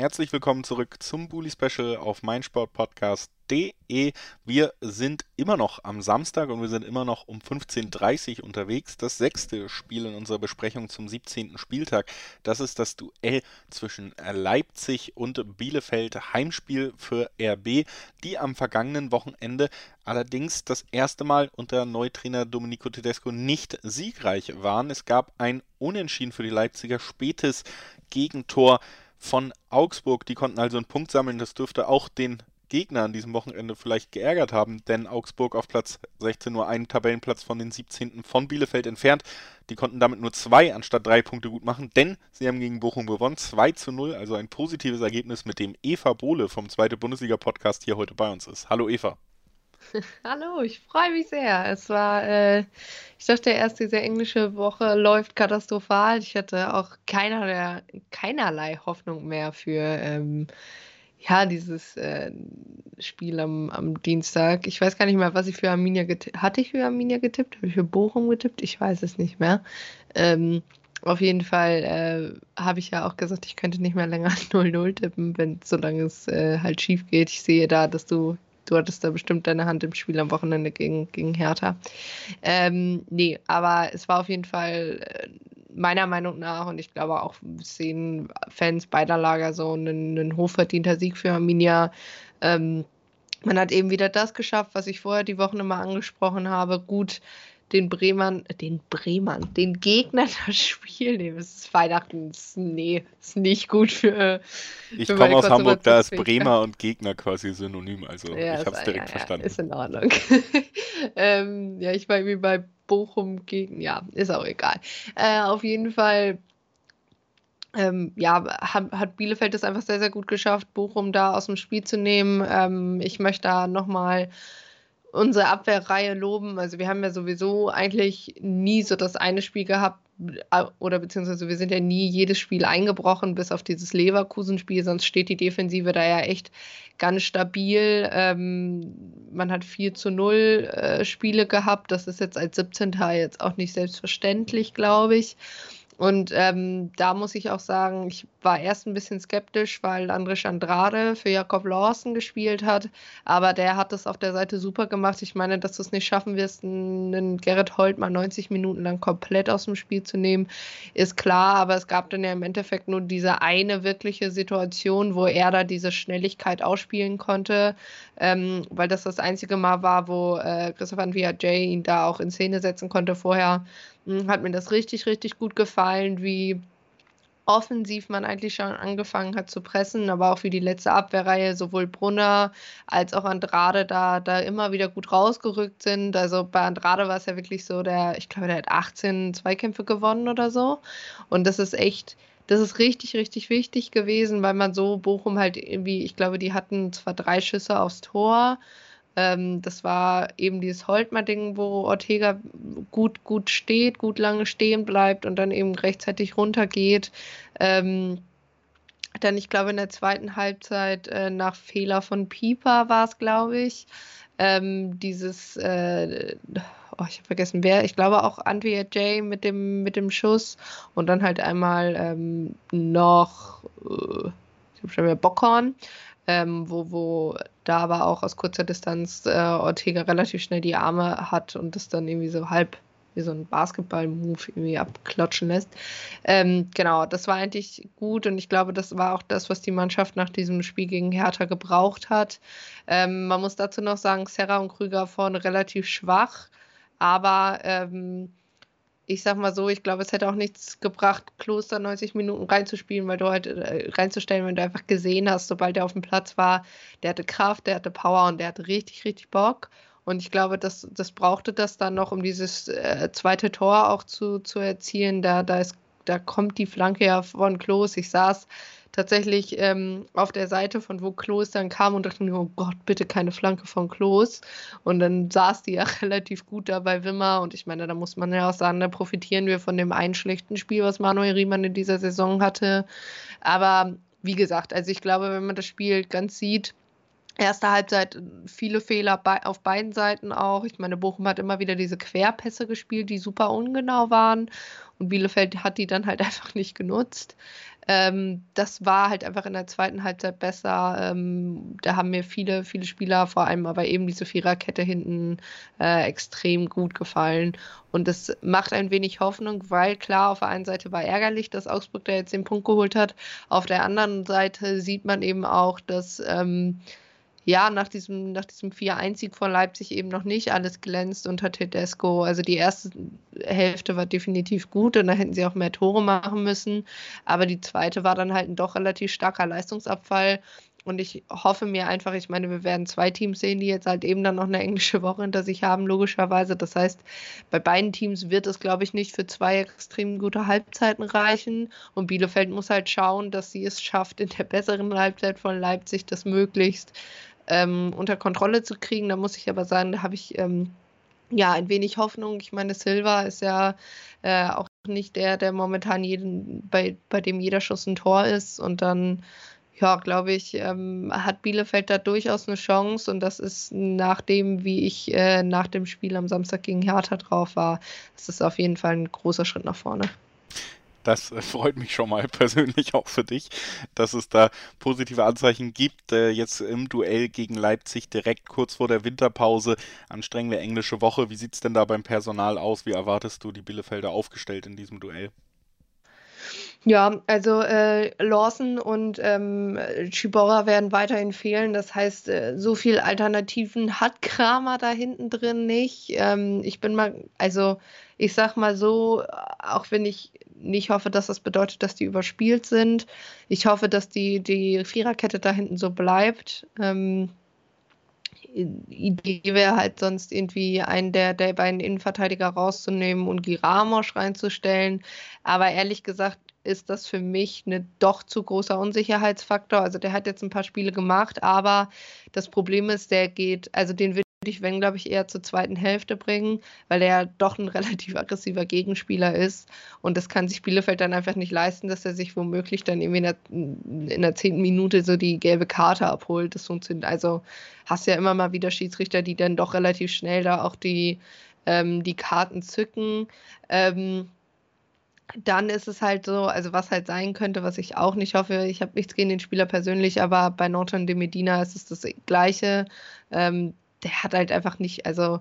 Herzlich willkommen zurück zum Bully Special auf meinsportpodcast.de. Wir sind immer noch am Samstag und wir sind immer noch um 15.30 Uhr unterwegs. Das sechste Spiel in unserer Besprechung zum 17. Spieltag. Das ist das Duell zwischen Leipzig und Bielefeld. Heimspiel für RB, die am vergangenen Wochenende allerdings das erste Mal unter Neutrainer Domenico Tedesco nicht siegreich waren. Es gab ein Unentschieden für die Leipziger spätes Gegentor von Augsburg. Die konnten also einen Punkt sammeln. Das dürfte auch den Gegner an diesem Wochenende vielleicht geärgert haben, denn Augsburg auf Platz 16 nur einen Tabellenplatz von den 17. von Bielefeld entfernt. Die konnten damit nur zwei anstatt drei Punkte gut machen, denn sie haben gegen Bochum gewonnen. 2 zu 0, also ein positives Ergebnis, mit dem Eva Bohle vom Zweite Bundesliga-Podcast hier heute bei uns ist. Hallo Eva. Hallo, ich freue mich sehr. Es war, äh, ich dachte erst, diese englische Woche läuft katastrophal. Ich hatte auch keiner, keinerlei Hoffnung mehr für ähm, ja, dieses äh, Spiel am, am Dienstag. Ich weiß gar nicht mehr, was ich für Arminia getippt Hatte ich für Arminia getippt? Habe ich für Bochum getippt? Ich weiß es nicht mehr. Ähm, auf jeden Fall äh, habe ich ja auch gesagt, ich könnte nicht mehr länger 0-0 tippen, wenn solange es äh, halt schief geht. Ich sehe da, dass du Du hattest da bestimmt deine Hand im Spiel am Wochenende gegen, gegen Hertha. Ähm, nee, aber es war auf jeden Fall äh, meiner Meinung nach und ich glaube auch sehen Fans beider Lager so einen, einen hochverdienter Sieg für Arminia. Ähm, man hat eben wieder das geschafft, was ich vorher die Wochen immer angesprochen habe. Gut den Bremern, den Bremern, den Gegnern das Spiel nehmen. Es ist Weihnachten, ist, nee, ist nicht gut für. Ich komme aus Hamburg, da ist Bremer und Gegner quasi synonym, also ja, ich habe es direkt ja, verstanden. Ist in Ordnung. ähm, ja, ich war irgendwie bei Bochum gegen, ja, ist auch egal. Äh, auf jeden Fall. Ähm, ja, hat, hat, Bielefeld es einfach sehr, sehr gut geschafft, Bochum da aus dem Spiel zu nehmen. Ähm, ich möchte da nochmal unsere Abwehrreihe loben. Also wir haben ja sowieso eigentlich nie so das eine Spiel gehabt, äh, oder beziehungsweise wir sind ja nie jedes Spiel eingebrochen, bis auf dieses Leverkusen-Spiel, sonst steht die Defensive da ja echt ganz stabil. Ähm, man hat 4 zu 0 äh, Spiele gehabt, das ist jetzt als 17. jetzt auch nicht selbstverständlich, glaube ich. Und ähm, da muss ich auch sagen, ich war erst ein bisschen skeptisch, weil Andres Andrade für Jakob Lawson gespielt hat. Aber der hat das auf der Seite super gemacht. Ich meine, dass du es nicht schaffen wirst, einen Gerrit Holt mal 90 Minuten lang komplett aus dem Spiel zu nehmen, ist klar. Aber es gab dann ja im Endeffekt nur diese eine wirkliche Situation, wo er da diese Schnelligkeit ausspielen konnte. Ähm, weil das das einzige Mal war, wo äh, Christopher Jay ihn da auch in Szene setzen konnte. Vorher hm, hat mir das richtig, richtig gut gefallen, wie offensiv man eigentlich schon angefangen hat zu pressen, aber auch wie die letzte Abwehrreihe sowohl Brunner als auch Andrade da, da immer wieder gut rausgerückt sind. Also bei Andrade war es ja wirklich so, der, ich glaube, der hat 18 Zweikämpfe gewonnen oder so. Und das ist echt, das ist richtig, richtig wichtig gewesen, weil man so Bochum halt irgendwie, ich glaube, die hatten zwar drei Schüsse aufs Tor, ähm, das war eben dieses Holtmer-Ding, wo Ortega gut, gut steht, gut lange stehen bleibt und dann eben rechtzeitig runtergeht. Ähm, dann, ich glaube, in der zweiten Halbzeit äh, nach Fehler von Pieper war es, glaube ich. Ähm, dieses, äh, oh, ich habe vergessen, wer, ich glaube auch Andrea J mit dem, mit dem Schuss und dann halt einmal ähm, noch, äh, ich habe schon wieder Bockhorn, ähm, wo, wo da aber auch aus kurzer Distanz äh, Ortega relativ schnell die Arme hat und das dann irgendwie so halb wie so ein Basketball-Move irgendwie abklatschen lässt. Ähm, genau, das war eigentlich gut und ich glaube, das war auch das, was die Mannschaft nach diesem Spiel gegen Hertha gebraucht hat. Ähm, man muss dazu noch sagen, Serra und Krüger vorne relativ schwach, aber ähm, ich sag mal so, ich glaube, es hätte auch nichts gebracht, Kloster 90 Minuten reinzuspielen, weil du halt äh, reinzustellen, wenn du einfach gesehen hast, sobald er auf dem Platz war, der hatte Kraft, der hatte Power und der hatte richtig, richtig Bock. Und ich glaube, das, das brauchte das dann noch, um dieses äh, zweite Tor auch zu, zu erzielen. Da, da, ist, da kommt die Flanke ja von Klos. Ich saß tatsächlich ähm, auf der Seite von wo Klos dann kam und dachte mir, oh Gott, bitte keine Flanke von Klos. Und dann saß die ja relativ gut da bei Wimmer. Und ich meine, da muss man ja auch sagen, da profitieren wir von dem einen schlechten Spiel, was Manuel Riemann in dieser Saison hatte. Aber wie gesagt, also ich glaube, wenn man das Spiel ganz sieht, Erste Halbzeit viele Fehler bei, auf beiden Seiten auch. Ich meine, Bochum hat immer wieder diese Querpässe gespielt, die super ungenau waren. Und Bielefeld hat die dann halt einfach nicht genutzt. Ähm, das war halt einfach in der zweiten Halbzeit besser. Ähm, da haben mir viele, viele Spieler, vor allem aber eben diese Viererkette hinten, äh, extrem gut gefallen. Und das macht ein wenig Hoffnung, weil klar, auf der einen Seite war ärgerlich, dass Augsburg da jetzt den Punkt geholt hat. Auf der anderen Seite sieht man eben auch, dass. Ähm, ja, nach diesem, nach diesem 4-1-Sieg von Leipzig eben noch nicht alles glänzt unter Tedesco. Also die erste Hälfte war definitiv gut und da hätten sie auch mehr Tore machen müssen. Aber die zweite war dann halt ein doch relativ starker Leistungsabfall. Und ich hoffe mir einfach, ich meine, wir werden zwei Teams sehen, die jetzt halt eben dann noch eine englische Woche hinter sich haben, logischerweise. Das heißt, bei beiden Teams wird es, glaube ich, nicht für zwei extrem gute Halbzeiten reichen. Und Bielefeld muss halt schauen, dass sie es schafft, in der besseren Halbzeit von Leipzig das möglichst ähm, unter Kontrolle zu kriegen. Da muss ich aber sagen, da habe ich ähm, ja ein wenig Hoffnung. Ich meine, Silva ist ja äh, auch nicht der, der momentan jeden, bei, bei dem jeder Schuss ein Tor ist. Und dann, ja, glaube ich, ähm, hat Bielefeld da durchaus eine Chance. Und das ist nach dem, wie ich äh, nach dem Spiel am Samstag gegen Hertha drauf war, das ist auf jeden Fall ein großer Schritt nach vorne. Das äh, freut mich schon mal persönlich auch für dich, dass es da positive Anzeichen gibt. Äh, jetzt im Duell gegen Leipzig direkt kurz vor der Winterpause, anstrengende englische Woche. Wie sieht es denn da beim Personal aus? Wie erwartest du die Bielefelder aufgestellt in diesem Duell? Ja, also äh, Lawson und ähm, Chibora werden weiterhin fehlen. Das heißt, äh, so viel Alternativen hat Kramer da hinten drin nicht. Ähm, ich bin mal, also ich sag mal so, auch wenn ich nicht hoffe, dass das bedeutet, dass die überspielt sind. Ich hoffe, dass die, die Viererkette da hinten so bleibt. Ähm, Idee wäre halt sonst irgendwie einen der, der beiden Innenverteidiger rauszunehmen und Giramos reinzustellen. Aber ehrlich gesagt ist das für mich eine doch zu großer Unsicherheitsfaktor. Also der hat jetzt ein paar Spiele gemacht, aber das Problem ist, der geht, also den wird ich, wenn, glaube ich, eher zur zweiten Hälfte bringen, weil er doch ein relativ aggressiver Gegenspieler ist. Und das kann sich Bielefeld dann einfach nicht leisten, dass er sich womöglich dann irgendwie in der, in der zehnten Minute so die gelbe Karte abholt. Das funktioniert. Also hast ja immer mal wieder Schiedsrichter, die dann doch relativ schnell da auch die, ähm, die Karten zücken. Ähm, dann ist es halt so, also was halt sein könnte, was ich auch nicht hoffe, ich habe nichts gegen den Spieler persönlich, aber bei Norton de Medina ist es das Gleiche. Ähm, der hat halt einfach nicht, also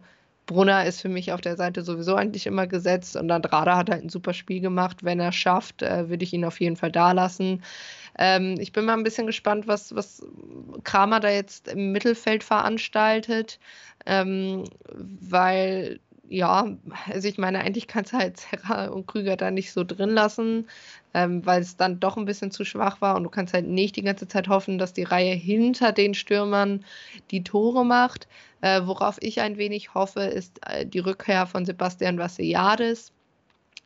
Brunner ist für mich auf der Seite sowieso eigentlich immer gesetzt und Andrada hat halt ein super Spiel gemacht. Wenn er schafft, äh, würde ich ihn auf jeden Fall da lassen. Ähm, ich bin mal ein bisschen gespannt, was, was Kramer da jetzt im Mittelfeld veranstaltet, ähm, weil ja, also ich meine, eigentlich kannst du halt Serra und Krüger da nicht so drin lassen, ähm, weil es dann doch ein bisschen zu schwach war und du kannst halt nicht die ganze Zeit hoffen, dass die Reihe hinter den Stürmern die Tore macht. Äh, worauf ich ein wenig hoffe, ist äh, die Rückkehr von Sebastian Vassiliadis.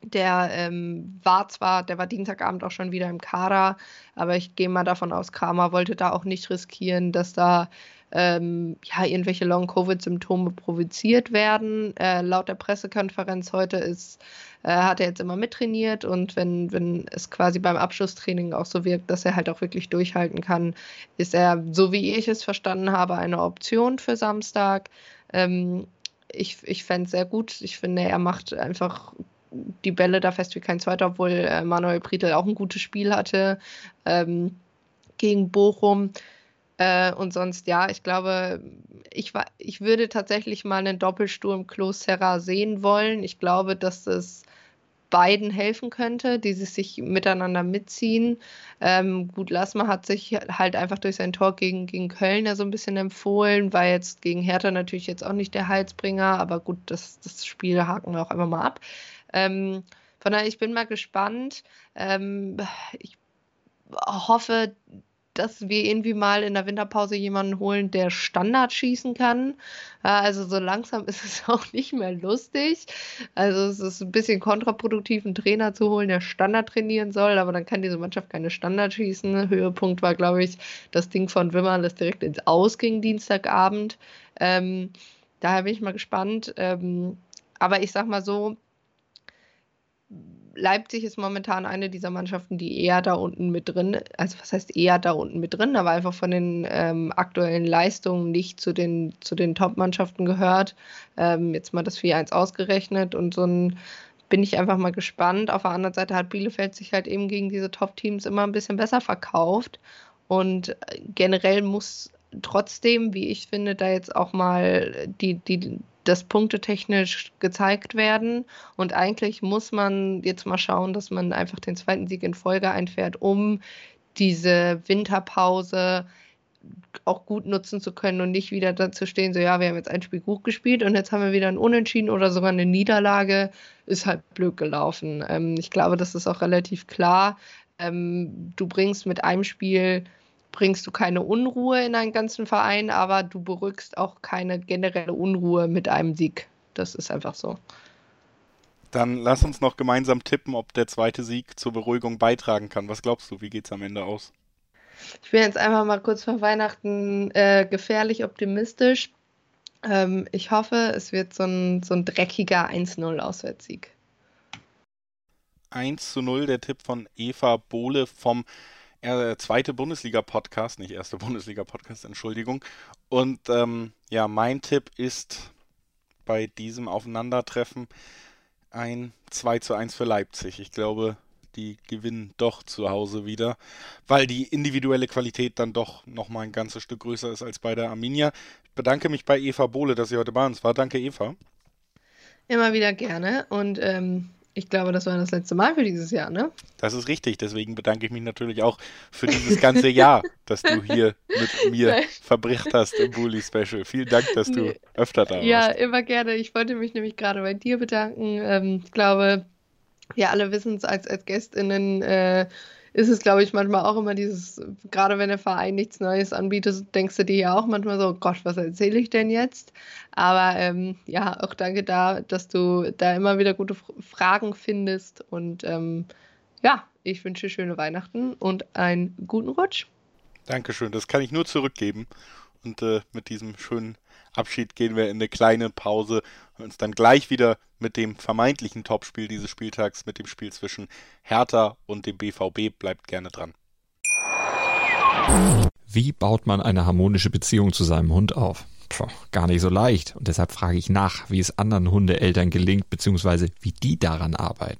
Der ähm, war zwar, der war Dienstagabend auch schon wieder im Kader, aber ich gehe mal davon aus, Kramer wollte da auch nicht riskieren, dass da ähm, ja, irgendwelche Long-Covid-Symptome provoziert werden. Äh, laut der Pressekonferenz heute ist, äh, hat er jetzt immer mittrainiert und wenn, wenn es quasi beim Abschlusstraining auch so wirkt, dass er halt auch wirklich durchhalten kann, ist er, so wie ich es verstanden habe, eine Option für Samstag. Ähm, ich ich fände es sehr gut. Ich finde, er macht einfach die Bälle da fest wie kein zweiter, obwohl äh, Manuel Prietl auch ein gutes Spiel hatte ähm, gegen Bochum. Äh, und sonst, ja, ich glaube, ich, ich würde tatsächlich mal einen Doppelsturm Klos Serra sehen wollen. Ich glaube, dass es beiden helfen könnte, die sich miteinander mitziehen. Ähm, gut, Lasma hat sich halt einfach durch sein Tor gegen, gegen Köln ja so ein bisschen empfohlen, war jetzt gegen Hertha natürlich jetzt auch nicht der Heilsbringer, aber gut, das, das Spiel haken wir auch einfach mal ab. Ähm, von daher, ich bin mal gespannt. Ähm, ich hoffe, dass wir irgendwie mal in der Winterpause jemanden holen, der Standard schießen kann. Also so langsam ist es auch nicht mehr lustig. Also es ist ein bisschen kontraproduktiv, einen Trainer zu holen, der Standard trainieren soll, aber dann kann diese Mannschaft keine Standard schießen. Höhepunkt war, glaube ich, das Ding von Wimmer, das direkt ins Aus ging Dienstagabend. Ähm, daher bin ich mal gespannt. Ähm, aber ich sag mal so, Leipzig ist momentan eine dieser Mannschaften, die eher da unten mit drin, also was heißt eher da unten mit drin, aber einfach von den ähm, aktuellen Leistungen nicht zu den, zu den Top-Mannschaften gehört. Ähm, jetzt mal das 4-1 ausgerechnet und so ein bin ich einfach mal gespannt. Auf der anderen Seite hat Bielefeld sich halt eben gegen diese Top-Teams immer ein bisschen besser verkauft. Und äh, generell muss trotzdem, wie ich finde, da jetzt auch mal die, die, das punktetechnisch gezeigt werden. Und eigentlich muss man jetzt mal schauen, dass man einfach den zweiten Sieg in Folge einfährt, um diese Winterpause auch gut nutzen zu können und nicht wieder dazu stehen, so ja, wir haben jetzt ein Spiel gut gespielt und jetzt haben wir wieder ein Unentschieden oder sogar eine Niederlage, ist halt blöd gelaufen. Ähm, ich glaube, das ist auch relativ klar. Ähm, du bringst mit einem Spiel bringst du keine Unruhe in einen ganzen Verein, aber du berückst auch keine generelle Unruhe mit einem Sieg. Das ist einfach so. Dann lass uns noch gemeinsam tippen, ob der zweite Sieg zur Beruhigung beitragen kann. Was glaubst du, wie geht es am Ende aus? Ich bin jetzt einfach mal kurz vor Weihnachten äh, gefährlich optimistisch. Ähm, ich hoffe, es wird so ein, so ein dreckiger 1-0 Auswärtssieg. 1 zu 0, der Tipp von Eva Bohle vom äh, zweite Bundesliga-Podcast, nicht erste Bundesliga-Podcast, Entschuldigung. Und ähm, ja, mein Tipp ist bei diesem Aufeinandertreffen ein 2 zu 1 für Leipzig. Ich glaube, die gewinnen doch zu Hause wieder, weil die individuelle Qualität dann doch nochmal ein ganzes Stück größer ist als bei der Arminia. Ich bedanke mich bei Eva Bohle, dass sie heute bei uns war. Danke, Eva. Immer wieder gerne und ähm, ich glaube, das war das letzte Mal für dieses Jahr, ne? Das ist richtig. Deswegen bedanke ich mich natürlich auch für dieses ganze Jahr, das du hier mit mir Nein. verbracht hast im Bully Special. Vielen Dank, dass du nee. öfter da warst. Ja, immer gerne. Ich wollte mich nämlich gerade bei dir bedanken. Ähm, ich glaube, wir alle wissen es als, als GästInnen, äh, ist es, glaube ich, manchmal auch immer dieses, gerade wenn der Verein nichts Neues anbietet, denkst du dir ja auch manchmal so, Gott, was erzähle ich denn jetzt? Aber ähm, ja, auch danke da, dass du da immer wieder gute Fragen findest und ähm, ja, ich wünsche schöne Weihnachten und einen guten Rutsch. Dankeschön, das kann ich nur zurückgeben. Und äh, mit diesem schönen Abschied gehen wir in eine kleine Pause und uns dann gleich wieder mit dem vermeintlichen Topspiel dieses Spieltags, mit dem Spiel zwischen Hertha und dem BVB. Bleibt gerne dran. Wie baut man eine harmonische Beziehung zu seinem Hund auf? Puh, gar nicht so leicht. Und deshalb frage ich nach, wie es anderen Hundeeltern gelingt, beziehungsweise wie die daran arbeiten.